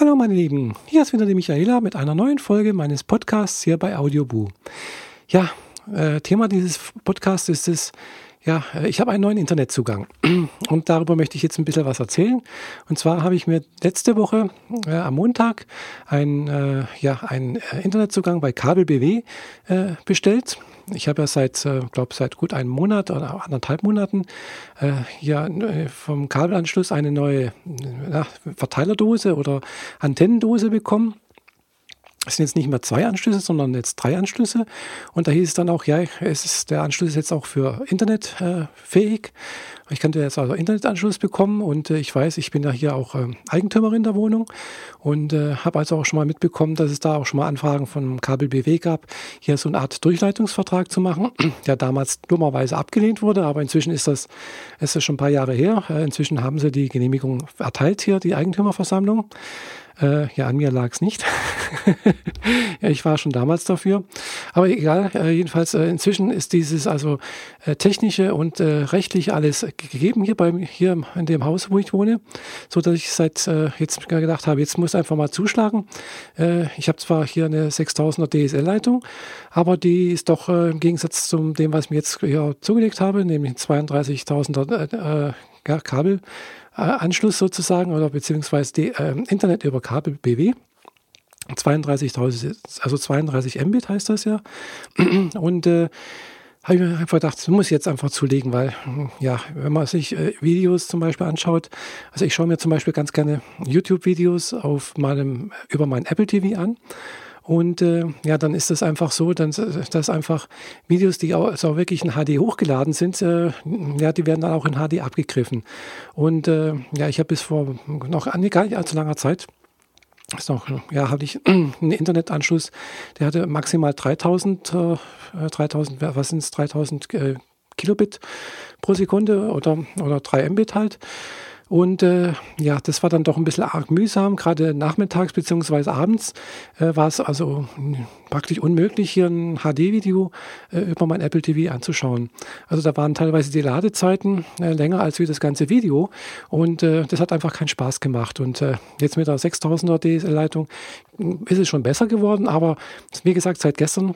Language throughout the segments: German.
Hallo meine Lieben, hier ist wieder die Michaela mit einer neuen Folge meines Podcasts hier bei Audioboo. Ja, äh, Thema dieses Podcasts ist es, ja, äh, ich habe einen neuen Internetzugang und darüber möchte ich jetzt ein bisschen was erzählen. Und zwar habe ich mir letzte Woche äh, am Montag ein, äh, ja, einen äh, Internetzugang bei Kabel BW äh, bestellt ich habe ja seit, äh, glaube seit gut einem Monat oder anderthalb Monaten äh, hier äh, vom Kabelanschluss eine neue ja, Verteilerdose oder Antennendose bekommen. Es sind jetzt nicht mehr zwei Anschlüsse, sondern jetzt drei Anschlüsse. Und da hieß es dann auch, ja, es ist, der Anschluss ist jetzt auch für Internet äh, fähig. Ich könnte jetzt also Internetanschluss bekommen und äh, ich weiß, ich bin ja hier auch äh, Eigentümerin der Wohnung und äh, habe also auch schon mal mitbekommen, dass es da auch schon mal Anfragen von Kabel BW gab, hier so eine Art Durchleitungsvertrag zu machen, der damals dummerweise abgelehnt wurde, aber inzwischen ist das, ist das schon ein paar Jahre her. Äh, inzwischen haben sie die Genehmigung erteilt hier, die Eigentümerversammlung. Äh, ja, an mir lag es nicht. ja, ich war schon damals dafür. Aber egal, äh, jedenfalls äh, inzwischen ist dieses also äh, technische und äh, rechtliche alles gegeben hier, bei, hier in dem Haus, wo ich wohne, so dass ich seit äh, jetzt gedacht habe, jetzt muss einfach mal zuschlagen. ich habe zwar hier eine 6000er DSL-Leitung, aber die ist doch im Gegensatz zu dem, was ich mir jetzt hier zugelegt habe, nämlich 32.000er ja, Kabel Anschluss sozusagen oder beziehungsweise die, äh, Internet über Kabel BW. 32.000, also 32 Mbit heißt das ja. Und äh, habe ich mir einfach gedacht, das muss ich jetzt einfach zulegen, weil, ja, wenn man sich äh, Videos zum Beispiel anschaut, also ich schaue mir zum Beispiel ganz gerne YouTube-Videos auf meinem, über mein Apple TV an und äh, ja, dann ist es einfach so, dann, dass einfach Videos, die auch, also wirklich in HD hochgeladen sind, äh, ja, die werden dann auch in HD abgegriffen. Und äh, ja, ich habe bis vor noch gar nicht allzu langer Zeit ist noch, ja, hatte ich einen Internetanschluss, der hatte maximal 3000, äh, 3000, was sind es, 3000 äh, Kilobit pro Sekunde oder, oder 3 Mbit halt. Und äh, ja, das war dann doch ein bisschen arg mühsam. Gerade nachmittags bzw. abends äh, war es also praktisch unmöglich, hier ein HD-Video äh, über mein Apple TV anzuschauen. Also da waren teilweise die Ladezeiten äh, länger als wie das ganze Video. Und äh, das hat einfach keinen Spaß gemacht. Und äh, jetzt mit der 6000er DSL-Leitung ist es schon besser geworden. Aber wie gesagt, seit gestern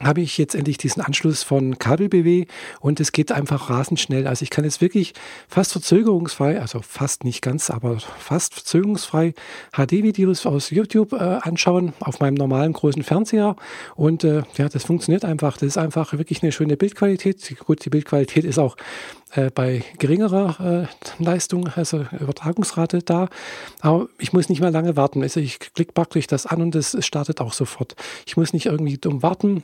habe ich jetzt endlich diesen Anschluss von Kabel BW und es geht einfach rasend schnell. Also ich kann jetzt wirklich fast verzögerungsfrei, also fast nicht ganz, aber fast verzögerungsfrei HD-Videos aus YouTube äh, anschauen auf meinem normalen großen Fernseher und äh, ja, das funktioniert einfach. Das ist einfach wirklich eine schöne Bildqualität. Gut, die Bildqualität ist auch äh, bei geringerer äh, Leistung, also Übertragungsrate da. Aber ich muss nicht mehr lange warten. Also ich klicke praktisch das an und es startet auch sofort. Ich muss nicht irgendwie dumm warten.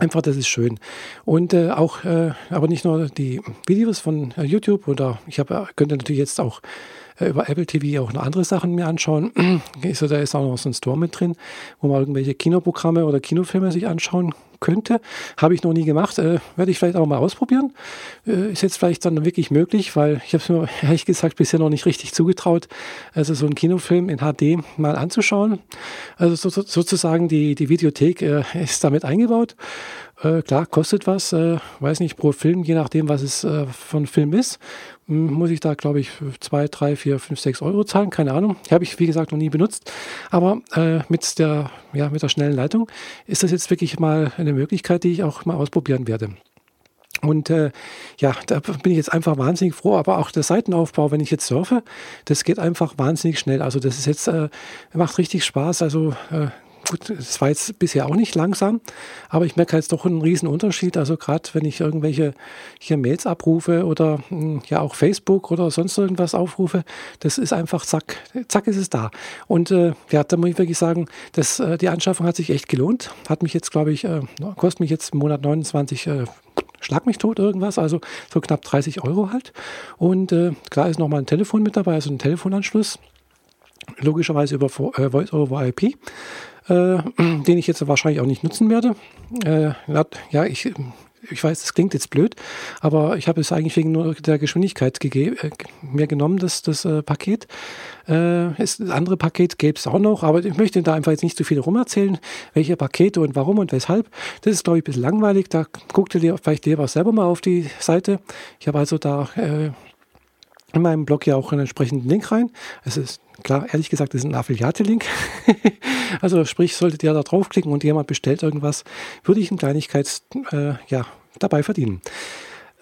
Einfach, das ist schön. Und äh, auch, äh, aber nicht nur die Videos von äh, YouTube oder ich habe, könnte natürlich jetzt auch äh, über Apple TV auch noch andere Sachen mir anschauen. Also, da ist auch noch so ein Store mit drin, wo man irgendwelche Kinoprogramme oder Kinofilme sich anschauen könnte. Habe ich noch nie gemacht. Äh, werde ich vielleicht auch mal ausprobieren. Äh, ist jetzt vielleicht dann wirklich möglich, weil ich habe es mir ehrlich gesagt bisher noch nicht richtig zugetraut, also so einen Kinofilm in HD mal anzuschauen. Also so, sozusagen die, die Videothek äh, ist damit eingebaut. Äh, klar, kostet was, äh, weiß nicht, pro Film, je nachdem, was es äh, von Film ist, muss ich da, glaube ich, zwei, drei, vier, fünf, sechs Euro zahlen, keine Ahnung. Habe ich, wie gesagt, noch nie benutzt. Aber äh, mit, der, ja, mit der schnellen Leitung ist das jetzt wirklich mal eine Möglichkeit, die ich auch mal ausprobieren werde. Und äh, ja, da bin ich jetzt einfach wahnsinnig froh. Aber auch der Seitenaufbau, wenn ich jetzt surfe, das geht einfach wahnsinnig schnell. Also das ist jetzt, äh, macht richtig Spaß. Also äh, gut, es war jetzt bisher auch nicht langsam, aber ich merke jetzt doch einen riesen Unterschied. Also gerade wenn ich irgendwelche hier Mails abrufe oder hm, ja auch Facebook oder sonst irgendwas aufrufe, das ist einfach zack, zack ist es da. Und äh, ja, da muss ich wirklich sagen, dass äh, die Anschaffung hat sich echt gelohnt. Hat mich jetzt, glaube ich, äh, kostet mich jetzt im Monat 29 äh, Schlag mich tot irgendwas, also so knapp 30 Euro halt. Und äh, klar ist nochmal ein Telefon mit dabei, also ein Telefonanschluss logischerweise über äh, Voice over IP äh, den ich jetzt wahrscheinlich auch nicht nutzen werde. Äh, ja, ich, ich weiß, das klingt jetzt blöd, aber ich habe es eigentlich wegen nur der Geschwindigkeit äh, mir genommen, das, das äh, Paket. Äh, ist, das andere Paket gäbe es auch noch, aber ich möchte da einfach jetzt nicht zu viel rumerzählen, welche Pakete und warum und weshalb. Das ist, glaube ich, ein bisschen langweilig. Da guckt ihr vielleicht lieber selber mal auf die Seite. Ich habe also da äh, in meinem Blog ja auch einen entsprechenden Link rein. Es ist klar, ehrlich gesagt, das ist ein Affiliate-Link. also sprich, solltet ihr da draufklicken und jemand bestellt irgendwas, würde ich eine Kleinigkeit äh, ja, dabei verdienen.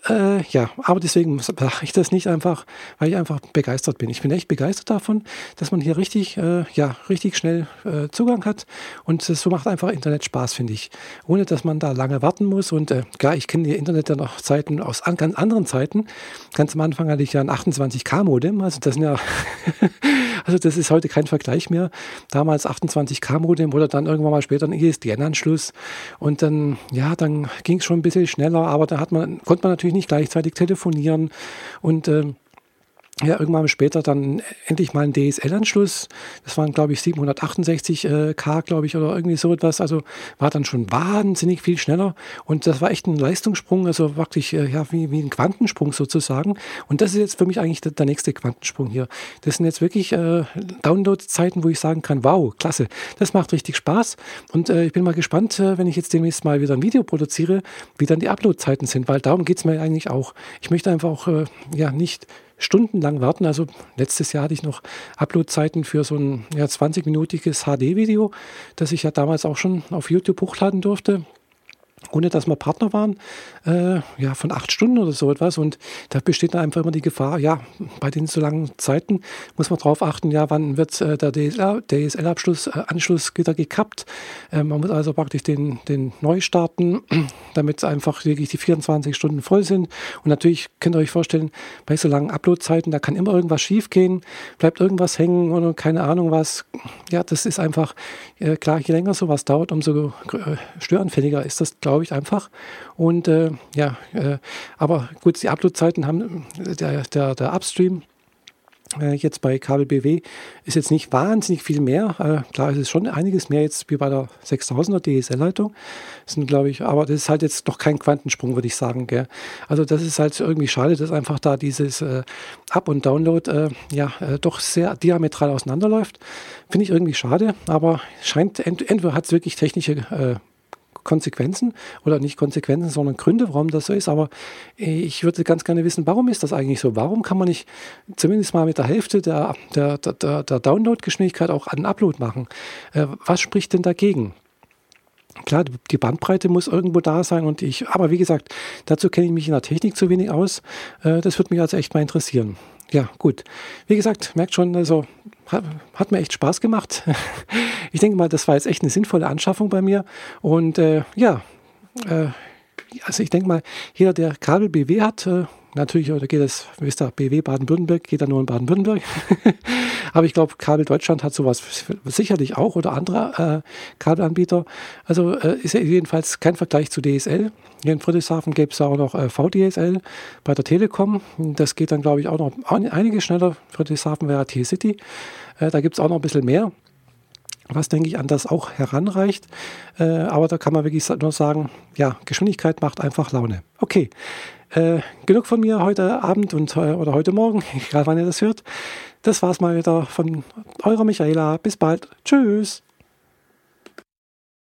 Äh, ja, aber deswegen sage ich das nicht einfach, weil ich einfach begeistert bin. Ich bin echt begeistert davon, dass man hier richtig, äh, ja, richtig schnell äh, Zugang hat und so macht einfach Internet Spaß, finde ich. Ohne, dass man da lange warten muss und äh, klar, ich kenne die Internet ja noch Zeiten aus an, ganz anderen Zeiten. Ganz am Anfang hatte ich ja ein 28K Modem, also das sind ja, also das ist heute kein Vergleich mehr. Damals 28K Modem oder dann irgendwann mal später ein ISDN-Anschluss und dann, ja, dann ging es schon ein bisschen schneller, aber da hat man, konnte man natürlich nicht gleichzeitig telefonieren und äh, ja, irgendwann später dann endlich mal ein DSL-Anschluss. Das waren, glaube ich, 768 äh, glaube ich, oder irgendwie so etwas. Also war dann schon wahnsinnig viel schneller. Und das war echt ein Leistungssprung, also wirklich äh, ja, wie, wie ein Quantensprung sozusagen. Und das ist jetzt für mich eigentlich der, der nächste Quantensprung hier. Das sind jetzt wirklich äh, Download-Zeiten, wo ich sagen kann, wow, klasse, das macht richtig Spaß. Und äh, ich bin mal gespannt, äh, wenn ich jetzt demnächst mal wieder ein Video produziere, wie dann die Upload-Zeiten sind, weil darum geht es mir eigentlich auch. Ich möchte einfach auch äh, ja, nicht stundenlang warten. Also letztes Jahr hatte ich noch Uploadzeiten für so ein ja, 20-minütiges HD-Video, das ich ja damals auch schon auf YouTube hochladen durfte ohne dass wir Partner waren, äh, ja, von acht Stunden oder so etwas. Und da besteht dann einfach immer die Gefahr, ja, bei den so langen Zeiten muss man darauf achten, ja, wann wird äh, der DSL-Anschluss äh, Anschluss wieder gekappt. Äh, man muss also praktisch den, den neu starten, damit einfach wirklich die 24 Stunden voll sind. Und natürlich könnt ihr euch vorstellen, bei so langen Upload-Zeiten, da kann immer irgendwas schief gehen, bleibt irgendwas hängen oder keine Ahnung was. Ja, das ist einfach, äh, klar, je länger sowas dauert, umso äh, störanfälliger ist das, glaube ich, einfach. Und äh, ja, äh, aber gut, die Upload-Zeiten haben der, der, der Upstream äh, jetzt bei Kabel BW ist jetzt nicht wahnsinnig viel mehr. Äh, klar, es ist schon einiges mehr jetzt wie bei der 6000er DSL-Leitung. sind, glaube ich, aber das ist halt jetzt noch kein Quantensprung, würde ich sagen. Gell? Also das ist halt irgendwie schade, dass einfach da dieses äh, Up- und Download äh, ja äh, doch sehr diametral auseinanderläuft. Finde ich irgendwie schade, aber scheint ent entweder hat es wirklich technische äh, Konsequenzen oder nicht Konsequenzen, sondern Gründe, warum das so ist. Aber ich würde ganz gerne wissen, warum ist das eigentlich so? Warum kann man nicht zumindest mal mit der Hälfte der, der, der, der Download-Geschwindigkeit auch einen Upload machen? Äh, was spricht denn dagegen? Klar, die Bandbreite muss irgendwo da sein und ich, aber wie gesagt, dazu kenne ich mich in der Technik zu wenig aus. Äh, das würde mich also echt mal interessieren ja, gut. Wie gesagt, merkt schon, also hat, hat, mir echt Spaß gemacht. Ich denke mal, das war jetzt echt eine sinnvolle Anschaffung bei mir. Und äh, ja, äh, also ich denke mal, jeder, der Kabel BW hat, äh, natürlich, oder geht es, wisst ihr, BW Baden-Württemberg, geht er nur in Baden-Württemberg. Aber ich glaube, Kabel Deutschland hat sowas sicherlich auch oder andere äh, Kabelanbieter. Also äh, ist ja jedenfalls kein Vergleich zu DSL. Hier in Friedrichshafen gäbe es auch noch äh, VDSL bei der Telekom. Das geht dann, glaube ich, auch noch einige schneller. Friedrichshafen wäre T-City. Äh, da gibt es auch noch ein bisschen mehr was denke ich an das auch heranreicht. Äh, aber da kann man wirklich nur sagen, ja, Geschwindigkeit macht einfach Laune. Okay, äh, genug von mir heute Abend und äh, oder heute Morgen, egal wann ihr das hört. Das war's mal wieder von eurer Michaela. Bis bald. Tschüss.